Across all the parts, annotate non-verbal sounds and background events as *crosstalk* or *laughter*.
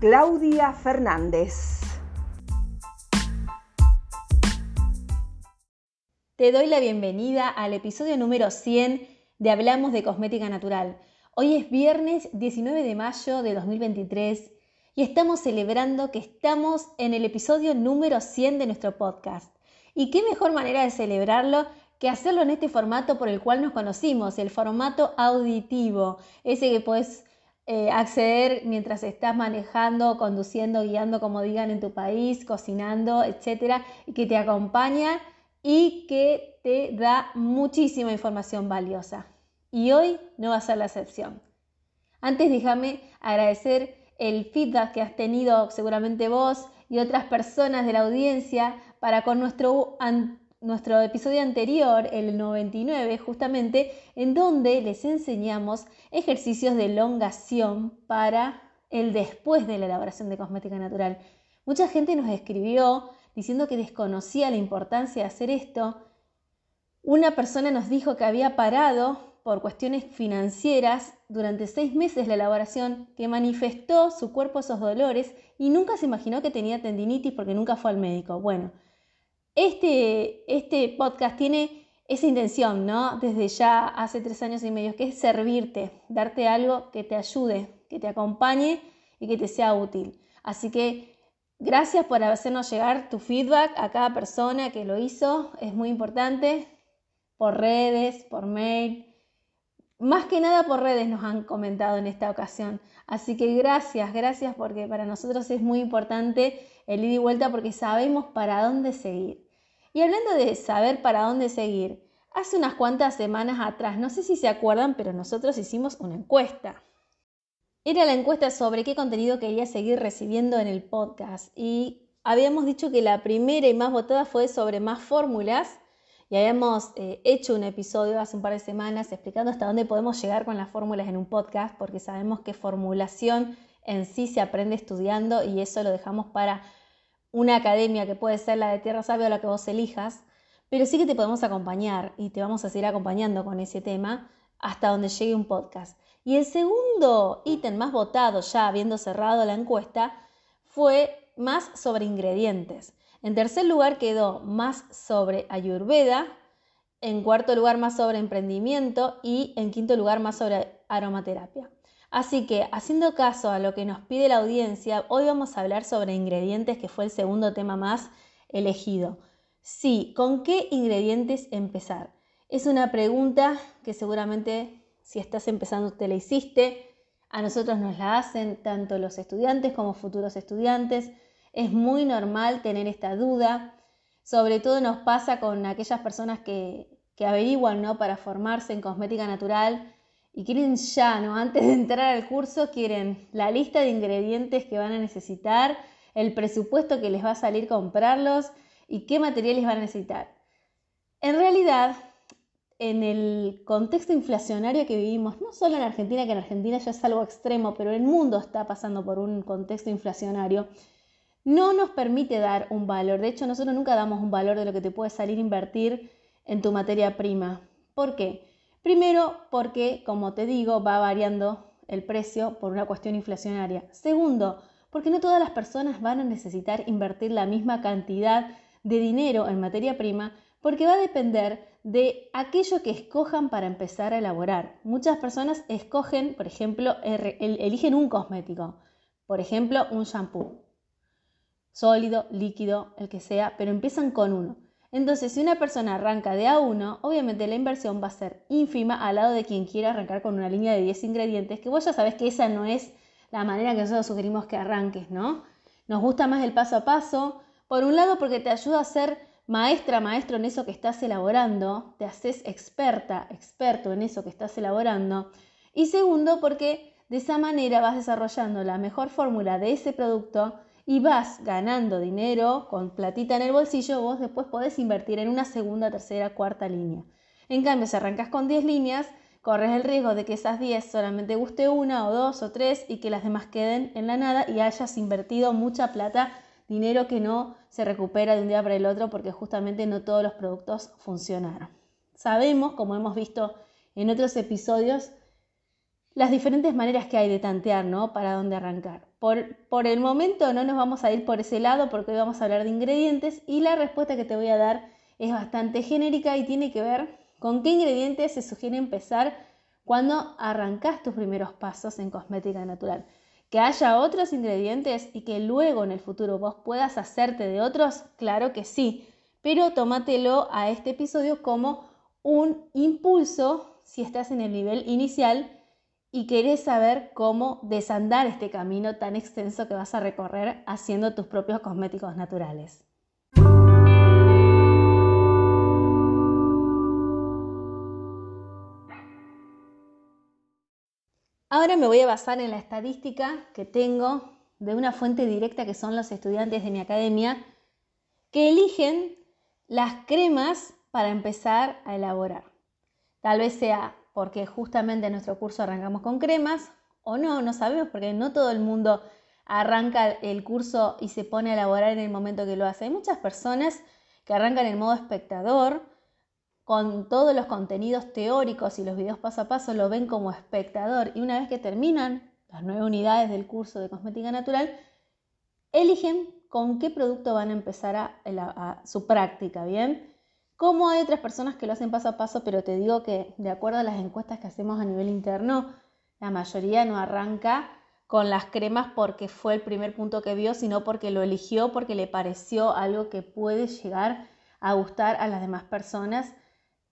Claudia Fernández. Te doy la bienvenida al episodio número 100 de Hablamos de Cosmética Natural. Hoy es viernes 19 de mayo de 2023 y estamos celebrando que estamos en el episodio número 100 de nuestro podcast. ¿Y qué mejor manera de celebrarlo que hacerlo en este formato por el cual nos conocimos, el formato auditivo, ese que puedes eh, acceder mientras estás manejando, conduciendo, guiando, como digan en tu país, cocinando, etcétera, y que te acompaña y que te da muchísima información valiosa. Y hoy no va a ser la excepción. Antes déjame agradecer el feedback que has tenido seguramente vos y otras personas de la audiencia para con nuestro nuestro episodio anterior, el 99, justamente, en donde les enseñamos ejercicios de elongación para el después de la elaboración de cosmética natural. Mucha gente nos escribió diciendo que desconocía la importancia de hacer esto. Una persona nos dijo que había parado por cuestiones financieras durante seis meses la elaboración, que manifestó su cuerpo esos dolores y nunca se imaginó que tenía tendinitis porque nunca fue al médico. Bueno, este, este podcast tiene esa intención, ¿no? Desde ya hace tres años y medio, que es servirte, darte algo que te ayude, que te acompañe y que te sea útil. Así que gracias por hacernos llegar tu feedback a cada persona que lo hizo, es muy importante, por redes, por mail. Más que nada por redes nos han comentado en esta ocasión. Así que gracias, gracias porque para nosotros es muy importante el ida y vuelta porque sabemos para dónde seguir. Y hablando de saber para dónde seguir, hace unas cuantas semanas atrás, no sé si se acuerdan, pero nosotros hicimos una encuesta. Era la encuesta sobre qué contenido quería seguir recibiendo en el podcast y habíamos dicho que la primera y más votada fue sobre más fórmulas y habíamos eh, hecho un episodio hace un par de semanas explicando hasta dónde podemos llegar con las fórmulas en un podcast porque sabemos que formulación en sí se aprende estudiando y eso lo dejamos para una academia que puede ser la de Tierra Sabia o la que vos elijas, pero sí que te podemos acompañar y te vamos a seguir acompañando con ese tema hasta donde llegue un podcast. Y el segundo ítem más votado, ya habiendo cerrado la encuesta, fue más sobre ingredientes. En tercer lugar quedó más sobre ayurveda, en cuarto lugar más sobre emprendimiento y en quinto lugar más sobre aromaterapia. Así que, haciendo caso a lo que nos pide la audiencia, hoy vamos a hablar sobre ingredientes, que fue el segundo tema más elegido. Sí, ¿con qué ingredientes empezar? Es una pregunta que seguramente si estás empezando te la hiciste, a nosotros nos la hacen tanto los estudiantes como futuros estudiantes. Es muy normal tener esta duda, sobre todo nos pasa con aquellas personas que, que averiguan ¿no? para formarse en cosmética natural y quieren ya, ¿no? *laughs* Antes de entrar al curso, quieren la lista de ingredientes que van a necesitar, el presupuesto que les va a salir comprarlos y qué materiales van a necesitar. En realidad, en el contexto inflacionario que vivimos, no solo en Argentina, que en Argentina ya es algo extremo, pero el mundo está pasando por un contexto inflacionario, no nos permite dar un valor. De hecho, nosotros nunca damos un valor de lo que te puede salir invertir en tu materia prima. ¿Por qué? Primero, porque, como te digo, va variando el precio por una cuestión inflacionaria. Segundo, porque no todas las personas van a necesitar invertir la misma cantidad de dinero en materia prima, porque va a depender de aquello que escojan para empezar a elaborar. Muchas personas escogen, por ejemplo, eligen un cosmético, por ejemplo, un shampoo, sólido, líquido, el que sea, pero empiezan con uno. Entonces, si una persona arranca de A1, obviamente la inversión va a ser ínfima al lado de quien quiera arrancar con una línea de 10 ingredientes, que vos ya sabés que esa no es la manera que nosotros sugerimos que arranques, ¿no? Nos gusta más el paso a paso, por un lado porque te ayuda a ser maestra, maestro en eso que estás elaborando, te haces experta, experto en eso que estás elaborando, y segundo porque de esa manera vas desarrollando la mejor fórmula de ese producto y vas ganando dinero con platita en el bolsillo, vos después podés invertir en una segunda, tercera, cuarta línea. En cambio, si arrancas con 10 líneas, corres el riesgo de que esas 10 solamente guste una o dos o tres y que las demás queden en la nada y hayas invertido mucha plata, dinero que no se recupera de un día para el otro porque justamente no todos los productos funcionaron. Sabemos, como hemos visto en otros episodios, las diferentes maneras que hay de tantear, ¿no? Para dónde arrancar. Por, por, el momento no nos vamos a ir por ese lado porque hoy vamos a hablar de ingredientes y la respuesta que te voy a dar es bastante genérica y tiene que ver con qué ingredientes se sugiere empezar cuando arrancas tus primeros pasos en cosmética natural. Que haya otros ingredientes y que luego en el futuro vos puedas hacerte de otros, claro que sí, pero tómatelo a este episodio como un impulso si estás en el nivel inicial y querés saber cómo desandar este camino tan extenso que vas a recorrer haciendo tus propios cosméticos naturales. Ahora me voy a basar en la estadística que tengo de una fuente directa que son los estudiantes de mi academia que eligen las cremas para empezar a elaborar. Tal vez sea porque justamente en nuestro curso arrancamos con cremas o no, no sabemos porque no todo el mundo arranca el curso y se pone a elaborar en el momento que lo hace. Hay muchas personas que arrancan en modo espectador con todos los contenidos teóricos y los videos paso a paso lo ven como espectador y una vez que terminan las nueve unidades del curso de cosmética natural, eligen con qué producto van a empezar a, su práctica, ¿bien? Como hay otras personas que lo hacen paso a paso, pero te digo que de acuerdo a las encuestas que hacemos a nivel interno, la mayoría no arranca con las cremas porque fue el primer punto que vio, sino porque lo eligió, porque le pareció algo que puede llegar a gustar a las demás personas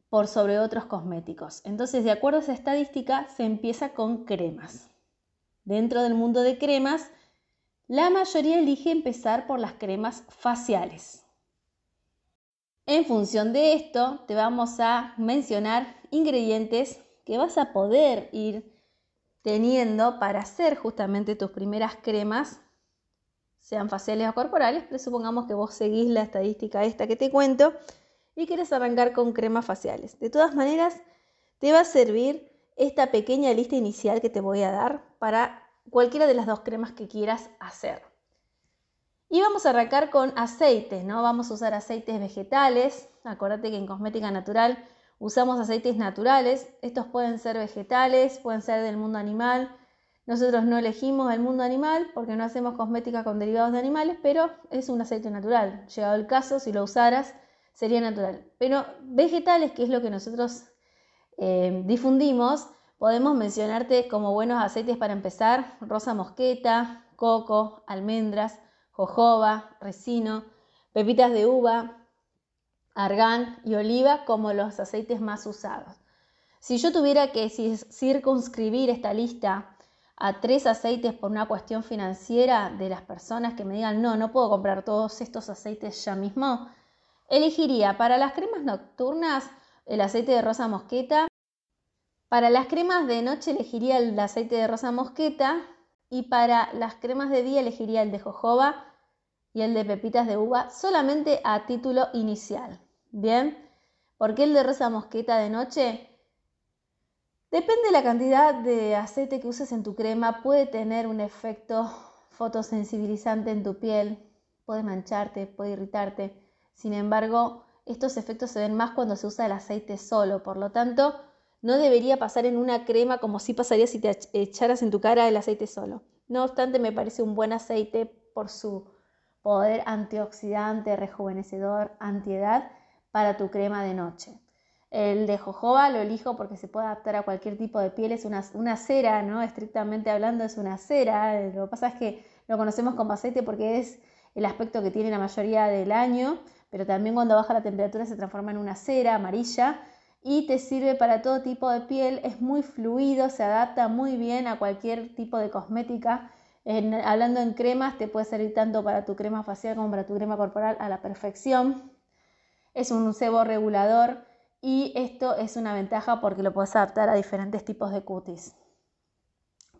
por sobre otros cosméticos. Entonces, de acuerdo a esa estadística, se empieza con cremas. Dentro del mundo de cremas, la mayoría elige empezar por las cremas faciales. En función de esto, te vamos a mencionar ingredientes que vas a poder ir teniendo para hacer justamente tus primeras cremas, sean faciales o corporales, pero supongamos que vos seguís la estadística esta que te cuento y quieres arrancar con cremas faciales. De todas maneras, te va a servir esta pequeña lista inicial que te voy a dar para cualquiera de las dos cremas que quieras hacer. Y vamos a arrancar con aceites, ¿no? Vamos a usar aceites vegetales. Acuérdate que en cosmética natural usamos aceites naturales. Estos pueden ser vegetales, pueden ser del mundo animal. Nosotros no elegimos el mundo animal porque no hacemos cosmética con derivados de animales, pero es un aceite natural. Llegado el caso, si lo usaras, sería natural. Pero vegetales, que es lo que nosotros eh, difundimos, podemos mencionarte como buenos aceites para empezar, rosa mosqueta, coco, almendras, jojoba, resino, pepitas de uva, argán y oliva como los aceites más usados. Si yo tuviera que circunscribir esta lista a tres aceites por una cuestión financiera de las personas que me digan no, no puedo comprar todos estos aceites ya mismo, elegiría para las cremas nocturnas el aceite de rosa mosqueta. Para las cremas de noche elegiría el aceite de rosa mosqueta y para las cremas de día elegiría el de jojoba y el de pepitas de uva solamente a título inicial. Bien, ¿por qué el de rosa mosqueta de noche? Depende de la cantidad de aceite que uses en tu crema, puede tener un efecto fotosensibilizante en tu piel, puede mancharte, puede irritarte. Sin embargo, estos efectos se ven más cuando se usa el aceite solo, por lo tanto, no debería pasar en una crema como si pasaría si te echaras en tu cara el aceite solo. No obstante, me parece un buen aceite por su poder antioxidante, rejuvenecedor, antiedad para tu crema de noche. El de jojoba lo elijo porque se puede adaptar a cualquier tipo de piel, es una, una cera, ¿no? Estrictamente hablando es una cera, lo que pasa es que lo conocemos como aceite porque es el aspecto que tiene la mayoría del año, pero también cuando baja la temperatura se transforma en una cera amarilla y te sirve para todo tipo de piel, es muy fluido, se adapta muy bien a cualquier tipo de cosmética hablando en cremas, te puede servir tanto para tu crema facial como para tu crema corporal a la perfección. Es un sebo regulador y esto es una ventaja porque lo puedes adaptar a diferentes tipos de cutis.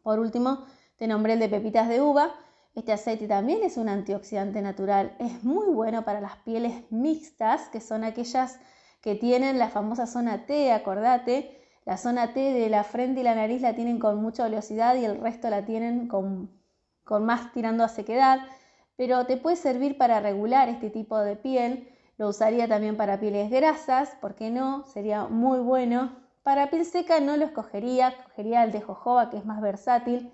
Por último, te nombré el de pepitas de uva. Este aceite también es un antioxidante natural, es muy bueno para las pieles mixtas, que son aquellas que tienen la famosa zona T, acordate, la zona T de la frente y la nariz la tienen con mucha oleosidad y el resto la tienen con, con más tirando a sequedad, pero te puede servir para regular este tipo de piel, lo usaría también para pieles grasas, ¿por qué no? Sería muy bueno. Para piel seca no lo escogería, escogería el de jojoba que es más versátil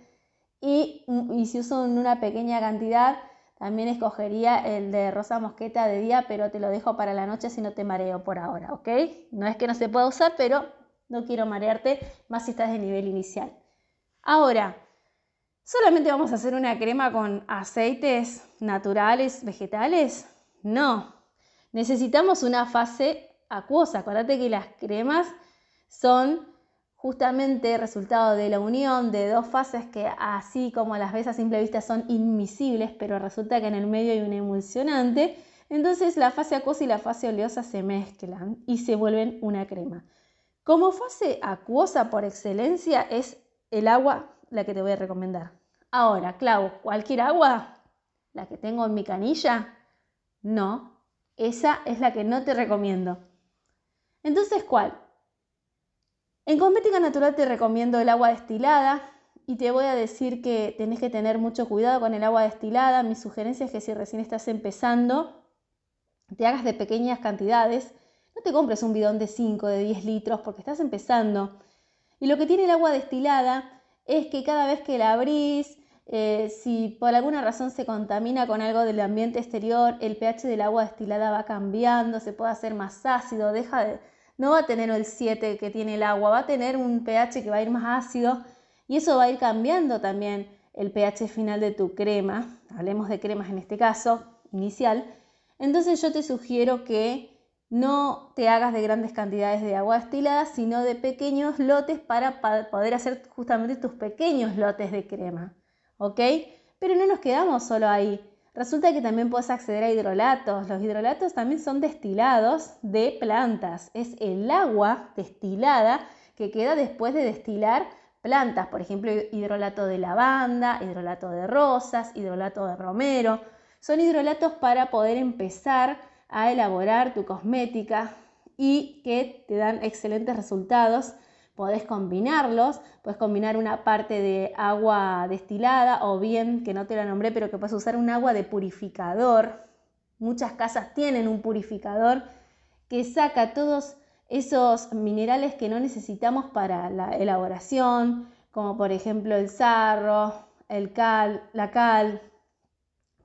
Mm, y, si uso una pequeña cantidad, también escogería el de rosa mosqueta de día, pero te lo dejo para la noche si no te mareo por ahora, ¿ok? No es que no se pueda usar, pero no quiero marearte más si estás de nivel inicial. Ahora, ¿solamente vamos a hacer una crema con aceites naturales, vegetales? No. Necesitamos una fase acuosa. Acuérdate que las cremas son justamente resultado de la unión de dos fases que así como las ves a simple vista son invisibles, pero resulta que en el medio hay un emulsionante, entonces la fase acuosa y la fase oleosa se mezclan y se vuelven una crema. Como fase acuosa por excelencia es el agua la que te voy a recomendar. Ahora, Clau, ¿cualquier agua? ¿La que tengo en mi canilla? No, esa es la que no te recomiendo. Entonces, ¿cuál? En cosmética natural te recomiendo el agua destilada y te voy a decir que tenés que tener mucho cuidado con el agua destilada. Mi sugerencia es que si recién estás empezando, te hagas de pequeñas cantidades. No te compres un bidón de 5, de 10 litros porque estás empezando. Y lo que tiene el agua destilada es que cada vez que la abrís, eh, si por alguna razón se contamina con algo del ambiente exterior, el pH del agua destilada va cambiando, se puede hacer más ácido, deja de, no va a tener el 7 que tiene el agua, va a tener un pH que va a ir más ácido y eso va a ir cambiando también el pH final de tu crema, hablemos de cremas en este caso, inicial. Entonces yo te sugiero que no te hagas de grandes cantidades de agua destilada, sino de pequeños lotes para poder hacer justamente tus pequeños lotes de crema. ¿Ok? Pero no nos quedamos solo ahí. Resulta que también puedes acceder a hidrolatos. Los hidrolatos también son destilados de plantas. Es el agua destilada que queda después de destilar plantas. Por ejemplo, hidrolato de lavanda, hidrolato de rosas, hidrolato de romero. Son hidrolatos para poder empezar a elaborar tu cosmética y que te dan excelentes resultados Podés combinarlos, puedes combinar una parte de agua destilada o bien, que no te la nombré, pero que puedes usar un agua de purificador. Muchas casas tienen un purificador que saca todos esos minerales que no necesitamos para la elaboración, como por ejemplo el sarro, el cal, la cal,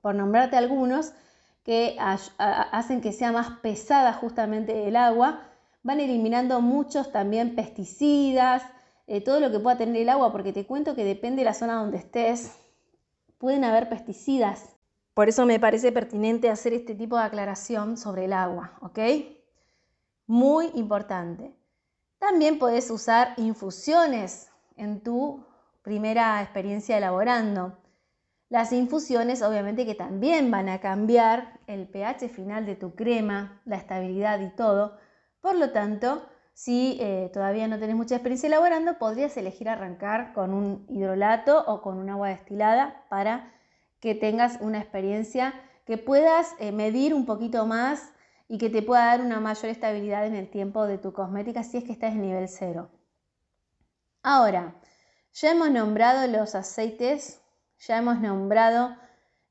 por nombrarte algunos, que hacen que sea más pesada justamente el agua van eliminando muchos también pesticidas, eh, todo lo que pueda tener el agua, porque te cuento que depende de la zona donde estés, pueden haber pesticidas. Por eso me parece pertinente hacer este tipo de aclaración sobre el agua, ¿ok? Muy importante. También puedes usar infusiones en tu primera experiencia elaborando. Las infusiones obviamente que también van a cambiar el pH final de tu crema, la estabilidad y todo, por lo tanto, si eh, todavía no tenés mucha experiencia elaborando, podrías elegir arrancar con un hidrolato o con un agua destilada para que tengas una experiencia que puedas eh, medir un poquito más y que te pueda dar una mayor estabilidad en el tiempo de tu cosmética si es que estás en nivel cero. Ahora, ya hemos nombrado los aceites, ya hemos nombrado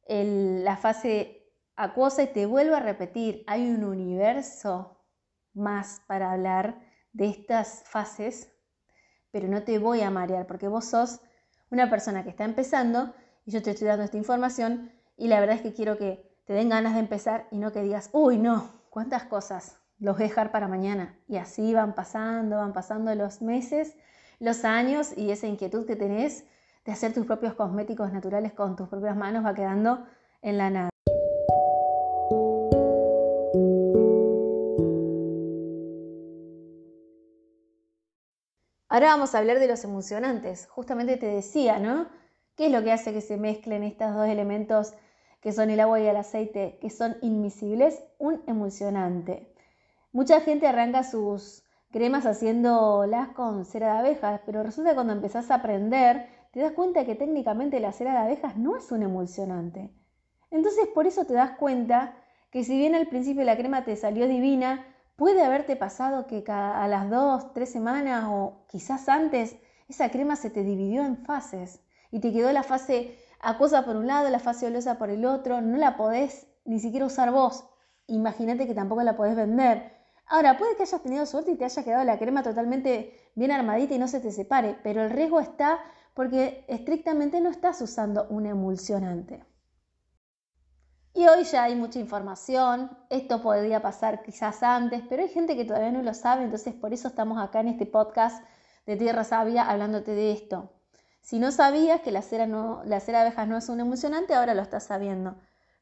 la fase acuosa y te vuelvo a repetir, hay un universo más para hablar de estas fases, pero no te voy a marear porque vos sos una persona que está empezando y yo te estoy dando esta información y la verdad es que quiero que te den ganas de empezar y no que digas, uy, no, cuántas cosas, los voy a dejar para mañana. Y así van pasando, van pasando los meses, los años y esa inquietud que tenés de hacer tus propios cosméticos naturales con tus propias manos va quedando en la nada. Ahora vamos a hablar de los emulsionantes. Justamente te decía, ¿no? ¿Qué es lo que hace que se mezclen estos dos elementos que son el agua y el aceite, que son invisibles? Un emulsionante. Mucha gente arranca sus cremas haciéndolas con cera de abejas, pero resulta que cuando empezás a aprender, te das cuenta que técnicamente la cera de abejas no es un emulsionante. Entonces por eso te das cuenta que si bien al principio la crema te salió divina, puede haberte pasado que a las dos, tres semanas o quizás antes, esa crema se te dividió en fases y te quedó la fase acuosa por un lado, la fase oleosa por el otro, no la podés ni siquiera usar vos. Imagínate que tampoco la podés vender. Ahora, puede que hayas tenido suerte y te haya quedado la crema totalmente bien armadita y no se te separe, pero el riesgo está porque estrictamente no estás usando un emulsionante. Y hoy ya hay mucha información, esto podría pasar quizás antes, pero hay gente que todavía no lo sabe, entonces por eso estamos acá en este podcast de Tierra Sabia hablándote de esto. Si no sabías que la cera, no, la cera de abejas no es un emulsionante, ahora lo estás sabiendo.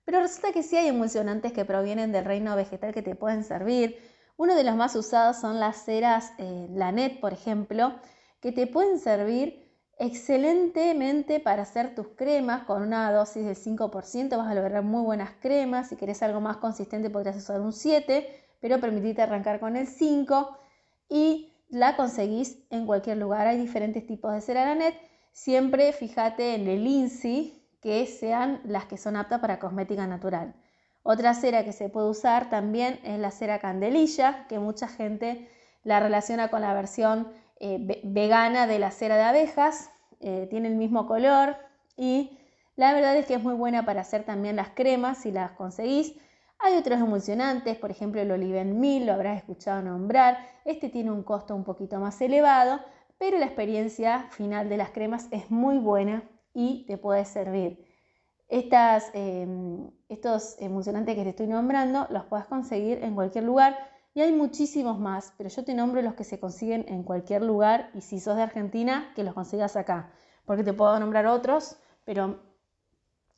Pero resulta que sí hay emulsionantes que provienen del reino vegetal que te pueden servir. Uno de los más usados son las ceras eh, Lanet, por ejemplo, que te pueden servir excelentemente para hacer tus cremas con una dosis del 5%. Vas a lograr muy buenas cremas. Si querés algo más consistente podrías usar un 7, pero permitite arrancar con el 5 y la conseguís en cualquier lugar. Hay diferentes tipos de cera Lanet. Siempre fíjate en el INSI que sean las que son aptas para cosmética natural. Otra cera que se puede usar también es la cera candelilla, que mucha gente la relaciona con la versión eh, vegana de la cera de abejas, eh, tiene el mismo color y la verdad es que es muy buena para hacer también las cremas si las conseguís. Hay otros emulsionantes, por ejemplo el Oliven Mil, lo habrás escuchado nombrar. Este tiene un costo un poquito más elevado, pero la experiencia final de las cremas es muy buena y te puede servir. Estas, em, estos emulsionantes que te estoy nombrando los puedes conseguir en cualquier lugar y hay muchísimos más, pero yo te nombro los que se consiguen en cualquier lugar y si sos de Argentina, que los consigas acá, porque te puedo nombrar otros, pero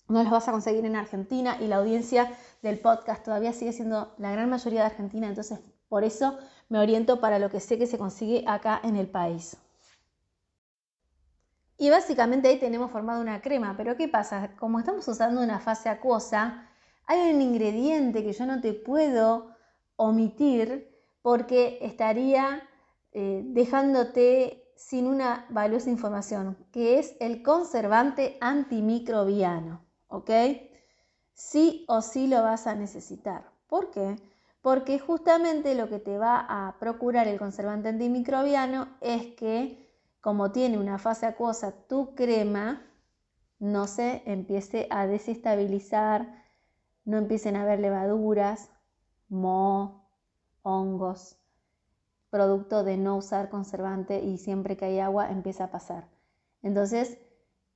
no los vas a conseguir en Argentina y la audiencia del podcast todavía sigue siendo la gran mayoría de Argentina, entonces por eso me oriento para lo que sé que se consigue acá en el país. Y básicamente ahí tenemos formado una crema, pero ¿qué pasa? Como estamos usando una fase acuosa, hay un ingrediente que yo no te puedo omitir porque estaría eh, dejándote sin una valiosa información, que es el conservante antimicrobiano, ¿ok? Sí o sí lo vas a necesitar. ¿Por qué? Porque justamente lo que te va a procurar el conservante antimicrobiano es que como tiene una fase acuosa tu crema, no se empiece a desestabilizar, no empiecen a haber levaduras, moho, hongos, producto de no usar conservante y siempre que hay agua empieza a pasar. Entonces,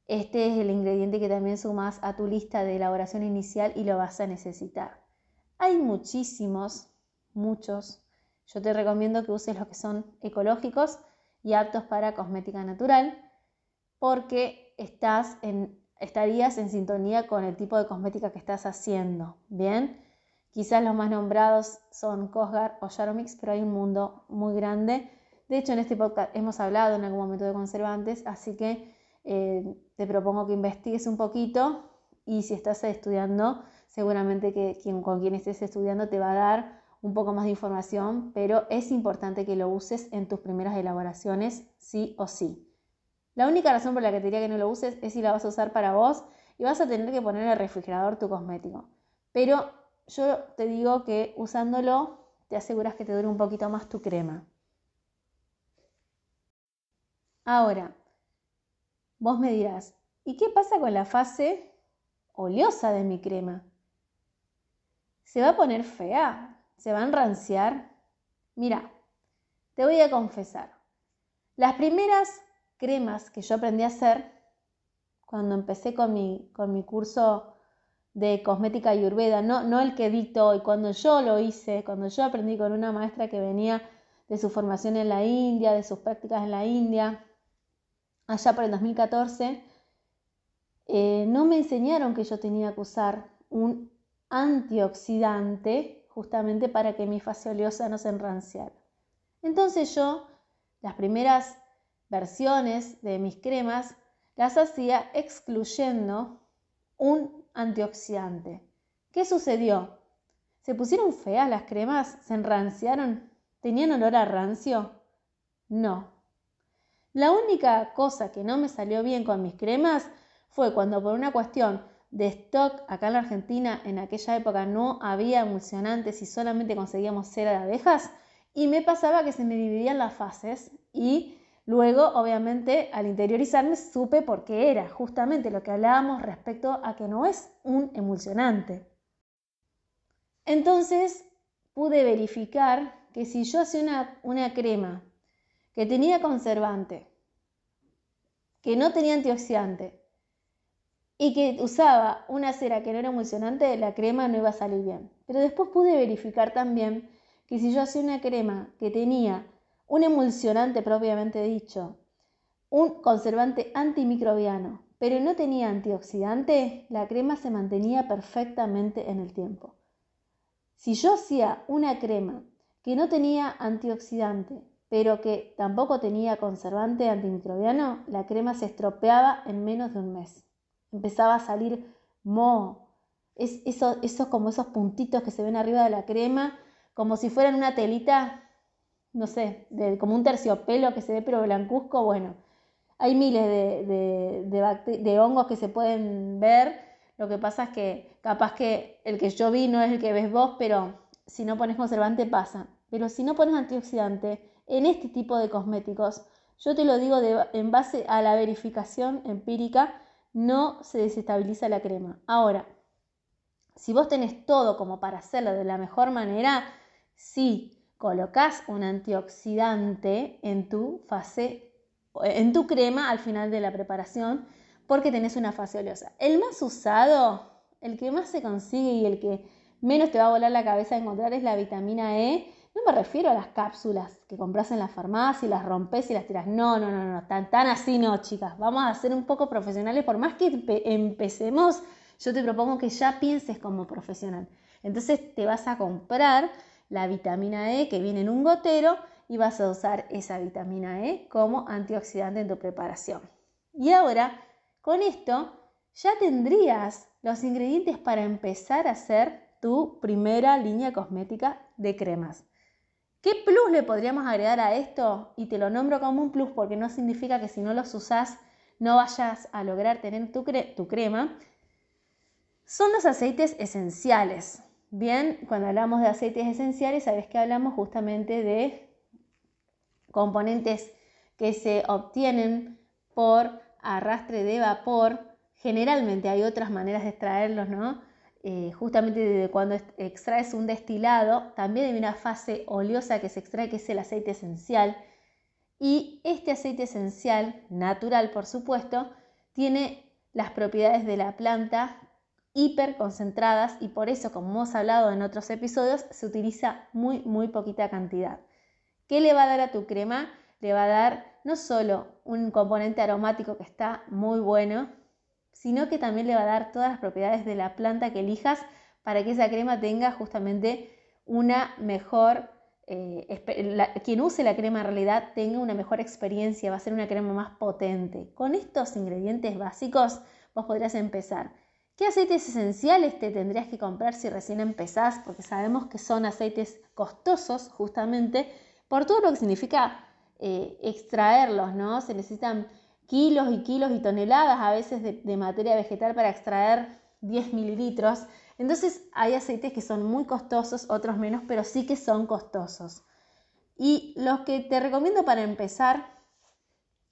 este es el ingrediente que también sumas a tu lista de elaboración inicial y lo vas a necesitar. Hay muchísimos, muchos. Yo te recomiendo que uses los que son ecológicos y aptos para cosmética natural, porque estás en, estarías en sintonía con el tipo de cosmética que estás haciendo. Bien, quizás los más nombrados son Cosgar o Yaromix, pero hay un mundo muy grande. De hecho, en este podcast hemos hablado en algún momento de conservantes, así que eh, te propongo que investigues un poquito y si estás estudiando, seguramente que con quien estés estudiando te va a dar un poco más de información, pero es importante que lo uses en tus primeras elaboraciones, sí o sí. La única razón por la que te diría que no lo uses es si la vas a usar para vos y vas a tener que poner en el refrigerador tu cosmético. Pero yo te digo que usándolo te aseguras que te dure un poquito más tu crema. Ahora, vos me dirás, ¿y qué pasa con la fase oleosa de mi crema? ¿Se va a poner fea? ¿Se van a enranciar? Mira, te voy a confesar. Las primeras cremas que yo aprendí a hacer cuando empecé con mi, con mi curso de cosmética ayurveda, no, no el que dicto hoy, cuando yo lo hice, cuando yo aprendí con una maestra que venía de su formación en la India, de sus prácticas en la India, allá por el 2014, eh, no me enseñaron que yo tenía que usar un antioxidante justamente para que mi fase oleosa no se enranciara. Entonces yo, las primeras versiones de mis cremas, las hacía excluyendo un antioxidante. ¿Qué sucedió? ¿Se pusieron feas las cremas? ¿Se enranciaron? ¿Tenían olor a rancio? No. La única cosa que no me salió bien con mis cremas fue cuando por una cuestión de stock acá en la Argentina en aquella época no había emulsionantes y solamente conseguíamos cera de abejas y me pasaba que se me dividían las fases y luego obviamente al interiorizarme supe por qué era justamente lo que hablábamos respecto a que no es un emulsionante. Entonces pude verificar que si yo hacía una, crema que tenía conservante, que no tenía antioxidante, y que usaba una cera que no era emulsionante, la crema no iba a salir bien. Pero después pude verificar también que si yo hacía una crema que tenía un emulsionante propiamente dicho, un conservante antimicrobiano, pero no tenía antioxidante, la crema se mantenía perfectamente en el tiempo. Si yo hacía una crema que no tenía antioxidante, pero que tampoco tenía conservante antimicrobiano, la crema se estropeaba en menos de un mes empezaba a salir moho. Es eso, eso como esos puntitos que se ven arriba de la crema, como si fueran una telita, no sé, de, como un terciopelo que se ve pero blancuzco. Bueno, hay miles de, de, de hongos que se pueden ver. Lo que pasa es que capaz que el que yo vi no es el que ves vos, pero si no pones conservante pasa. Pero si no pones antioxidante en este tipo de cosméticos, yo te lo digo en base a la verificación empírica no se desestabiliza la crema. Ahora, si vos tenés todo como para hacerlo de la mejor manera, sí colocas un antioxidante en tu fase, en tu crema al final de la preparación, porque tenés una fase oleosa. El más usado, el que más se consigue y el que menos te va a volar la cabeza a encontrar es la vitamina E no me refiero a las cápsulas que compras en la farmacia y las rompes y las tiras. No, no, no, no, tan, tan así no, chicas. Vamos a ser un poco profesionales. Por más que empecemos, yo te propongo que ya pienses como profesional. Entonces te vas a comprar la vitamina E que viene en un gotero y vas a usar esa vitamina E como antioxidante en tu preparación. Y ahora, con esto, ya tendrías los ingredientes para empezar a hacer tu primera línea cosmética de cremas. ¿Qué plus le podríamos agregar a esto? Y te lo nombro como un plus porque no significa que si no los usás no vayas a lograr tener tu, tu crema. Son los aceites esenciales. Bien, cuando hablamos de aceites esenciales, sabes que hablamos justamente de componentes que se obtienen por arrastre de vapor. Generalmente hay otras maneras de extraerlos, ¿no? Eh, justamente de cuando extraes un destilado, también hay una fase oleosa que se extrae, que es el aceite esencial. Y este aceite esencial, natural por supuesto, tiene las propiedades de la planta hiper concentradas y por eso, como hemos hablado en otros episodios, se utiliza muy, muy poquita cantidad. ¿Qué le va a dar a tu crema? Le va a dar no solo un componente aromático que está muy bueno, sino que también le va a dar todas las propiedades de la planta que elijas para que esa crema tenga justamente una mejor, eh, quien use la crema en realidad tenga una mejor experiencia, va a ser una crema más potente. Con estos ingredientes básicos vos podrías empezar. ¿Qué aceites esenciales te tendrías que comprar si recién empezás? Porque sabemos que son aceites costosos justamente por todo lo que significa eh, extraerlos, ¿no? Se necesitan kilos y kilos y toneladas a veces de, materia vegetal para extraer 10 mililitros. Entonces hay aceites que son muy costosos, otros menos, pero sí que son costosos. Y los que te recomiendo para empezar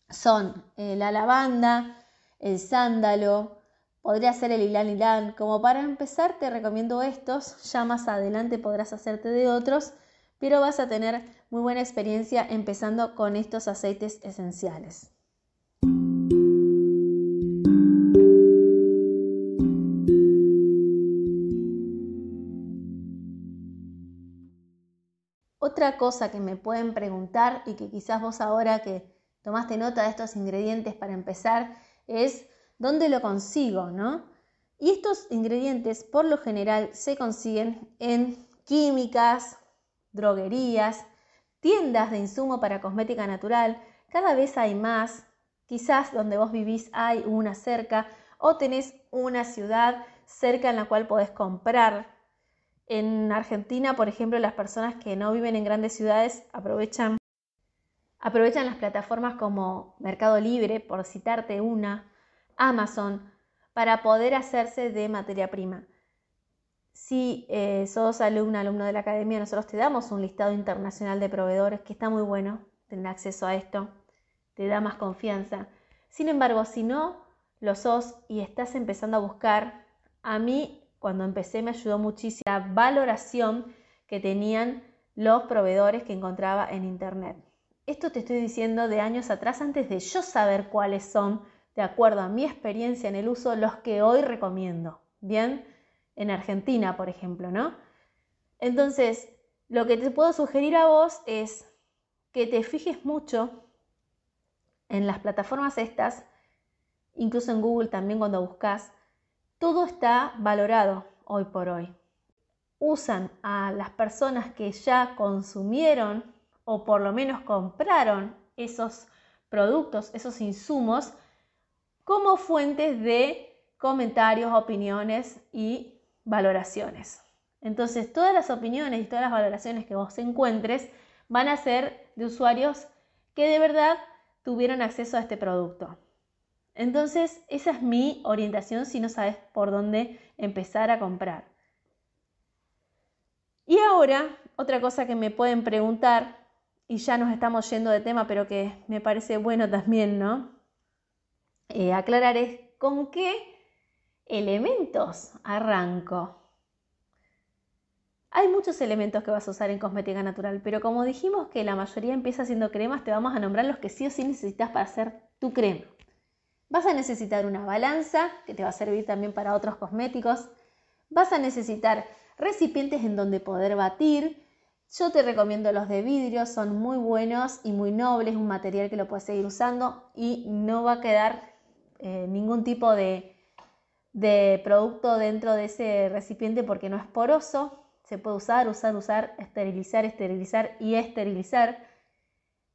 son eh, la lavanda, el sándalo, podría ser el ilán ilán. Como para empezar te recomiendo estos, ya más adelante podrás hacerte de otros, pero vas a tener muy buena experiencia empezando con estos aceites esenciales. Otra cosa que me pueden preguntar y que quizás vos ahora que tomaste nota de estos ingredientes para empezar es ¿dónde lo consigo? ¿no? Y estos ingredientes por lo general se consiguen en químicas, droguerías, tiendas de insumo para cosmética natural. Cada vez hay más. Quizás donde vos vivís hay una cerca o tenés una ciudad cerca en la cual podés comprar En Argentina, por ejemplo, las personas que no viven en grandes ciudades aprovechan, aprovechan las plataformas como Mercado Libre, por citarte una, Amazon, para poder hacerse de materia prima. Si eh, sos alumno, alumno de la academia, nosotros te damos un listado internacional de proveedores que está muy bueno tener acceso a esto, te da más confianza. Sin embargo, si no lo sos y estás empezando a buscar, a mí cuando empecé me ayudó muchísimo la valoración que tenían los proveedores que encontraba en Internet. Esto te estoy diciendo de años atrás, antes de yo saber cuáles son, de acuerdo a mi experiencia en el uso, los que hoy recomiendo. Bien, en Argentina, por ejemplo, ¿no? Entonces, lo que te puedo sugerir a vos es que te fijes mucho en las plataformas estas, incluso en Google también cuando buscas, todo está valorado hoy por hoy. Usan a las personas que ya consumieron o por lo menos compraron esos productos, esos insumos, como fuentes de comentarios, opiniones y valoraciones. Entonces, todas las opiniones y todas las valoraciones que vos encuentres van a ser de usuarios que de verdad tuvieron acceso a este producto. Entonces, esa es mi orientación si no sabes por dónde empezar a comprar. Y ahora, otra cosa que me pueden preguntar, y ya nos estamos yendo de tema, pero que me parece bueno también, ¿no? Eh, aclarar es con qué elementos arranco. Hay muchos elementos que vas a usar en cosmética natural, pero como dijimos que la mayoría empieza haciendo cremas, te vamos a nombrar los que sí o sí necesitas para hacer tu crema. Vas a necesitar una balanza, que te va a servir también para otros cosméticos. Vas a necesitar recipientes en donde poder batir. Yo te recomiendo los de vidrio, son muy buenos y muy nobles, un material que lo puedes seguir usando y no va a quedar eh, ningún tipo de, de producto dentro de ese recipiente porque no es poroso se puede usar, usar, usar, esterilizar, esterilizar y esterilizar.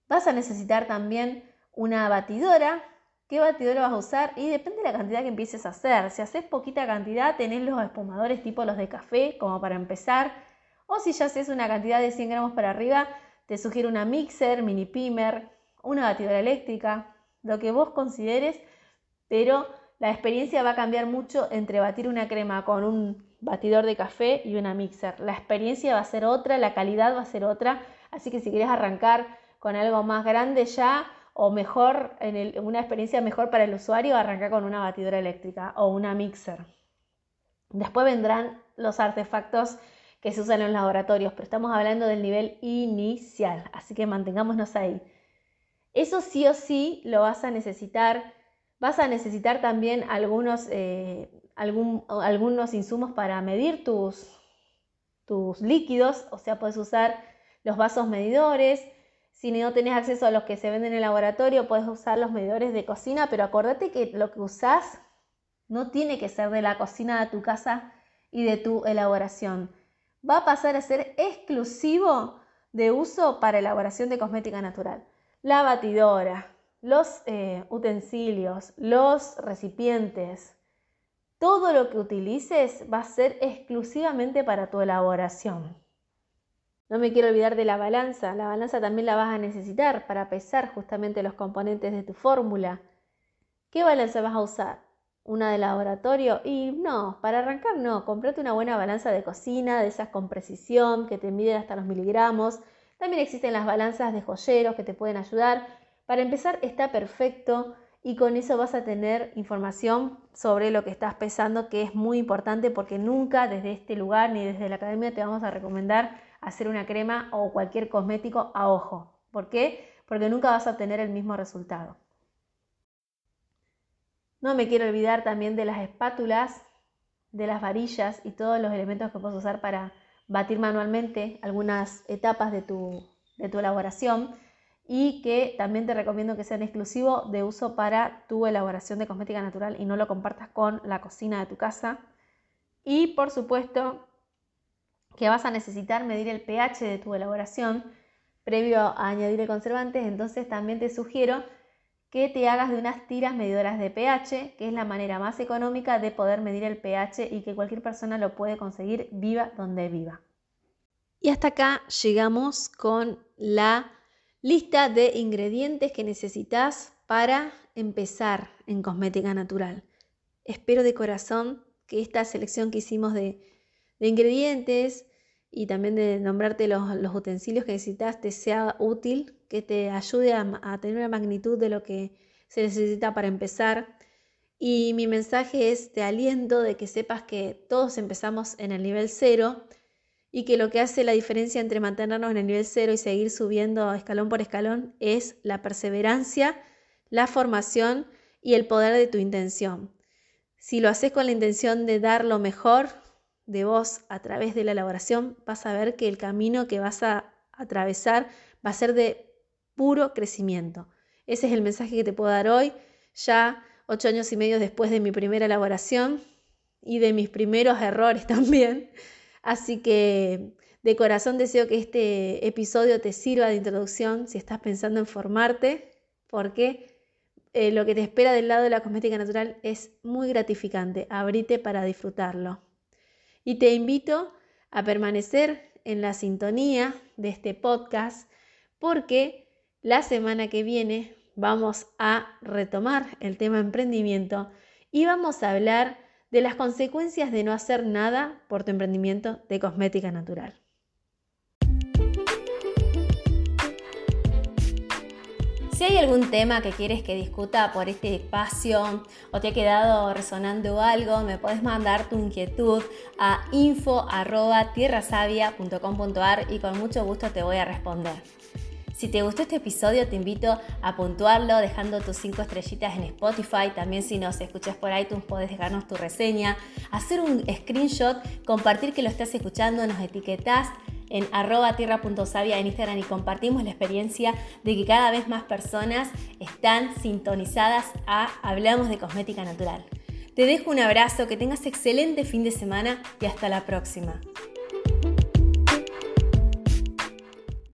Vas a necesitar también una batidora. ¿Qué batidora vas a usar? Y depende de la cantidad que empieces a hacer. Si haces poquita cantidad, tenés los espumadores tipo los de café, como para empezar. O si ya haces una cantidad de 100 gramos para arriba, te sugiero una mixer, mini pimer, una batidora eléctrica, lo que vos consideres, pero la experiencia va a cambiar mucho entre batir una crema con un batidor de café y una mixer. La experiencia va a ser otra, la calidad va a ser otra, así que si quieres arrancar con algo más grande ya o mejor, en una experiencia mejor para el usuario, arranca con una batidora eléctrica o una mixer. Después vendrán los artefactos que se usan en los laboratorios, pero estamos hablando del nivel inicial, así que mantengámonos ahí. Eso sí o sí lo vas a necesitar. Vas a necesitar también algunos eh, algunos insumos para medir tus, tus líquidos, o sea, puedes usar los vasos medidores. Si no tenés acceso a los que se venden en el laboratorio, puedes usar los medidores de cocina, pero acordate que lo que usás no tiene que ser de la cocina de tu casa y de tu elaboración. Va a pasar a ser exclusivo de uso para elaboración de cosmética natural. La batidora, los eh, utensilios, los recipientes, todo lo que utilices va a ser exclusivamente para tu elaboración. No me quiero olvidar de la balanza. La balanza también la vas a necesitar para pesar justamente los componentes de tu fórmula. ¿Qué balanza vas a usar? ¿Una de laboratorio? Y no, para arrancar no. Comprate una buena balanza de cocina, de esas con precisión, que te miden hasta los miligramos. También existen las balanzas de joyeros que te pueden ayudar. Para empezar está perfecto y con eso vas a tener información sobre lo que estás pesando, que es muy importante porque nunca desde este lugar ni desde la academia te vamos a recomendar hacer una crema o cualquier cosmético a ojo. ¿Por qué? Porque nunca vas a obtener el mismo resultado. No me quiero olvidar también de las espátulas, de las varillas y todos los elementos que puedes usar para batir manualmente algunas etapas de tu, de tu elaboración y que también te recomiendo que sean exclusivos de uso para tu elaboración de cosmética natural y no lo compartas con la cocina de tu casa. Y por supuesto que vas a necesitar medir el pH de tu elaboración previo a añadir el conservante, entonces también te sugiero que te hagas de unas tiras medidoras de pH, que es la manera más económica de poder medir el pH y que cualquier persona lo puede conseguir viva donde viva. Y hasta acá llegamos con la lista de ingredientes que necesitas para empezar en cosmética natural. Espero de corazón que esta selección que hicimos de, ingredientes y también de nombrarte los, utensilios que necesitas te sea útil, que te ayude a, tener una magnitud de lo que se necesita para empezar. Y mi mensaje es te aliento de que sepas que todos empezamos en el nivel cero y que lo que hace la diferencia entre mantenernos en el nivel cero y seguir subiendo escalón por escalón es la perseverancia, la formación y el poder de tu intención. Si lo haces con la intención de dar lo mejor de vos a través de la elaboración, vas a ver que el camino que vas a atravesar va a ser de puro crecimiento. Ese es el mensaje que te puedo dar hoy, ya ocho años y medio después de mi primera elaboración y de mis primeros errores *laughs* también. Así que de corazón deseo que este episodio te sirva de introducción si estás pensando en formarte, porque eh, lo que te espera del lado de la cosmética natural es muy gratificante. Abrite para disfrutarlo. Y te invito a permanecer en la sintonía de este podcast porque la semana que viene vamos a retomar el tema emprendimiento y vamos a hablar de las consecuencias de no hacer nada por tu emprendimiento de cosmética natural. Si hay algún tema que quieres que discuta por este espacio o te ha quedado resonando algo, me puedes mandar tu inquietud a info.tierrasavia.com.ar y con mucho gusto te voy a responder. Si te gustó este episodio, te invito a puntuarlo dejando tus 5 estrellitas en Spotify. También si nos escuchas por iTunes, puedes dejarnos tu reseña, hacer un screenshot, compartir que lo estás escuchando, nos etiquetas en arroba tierra.savia en Instagram y compartimos la experiencia de que cada vez más personas están sintonizadas a Hablamos de Cosmética Natural. Te dejo un abrazo, que tengas excelente fin de semana y hasta la próxima.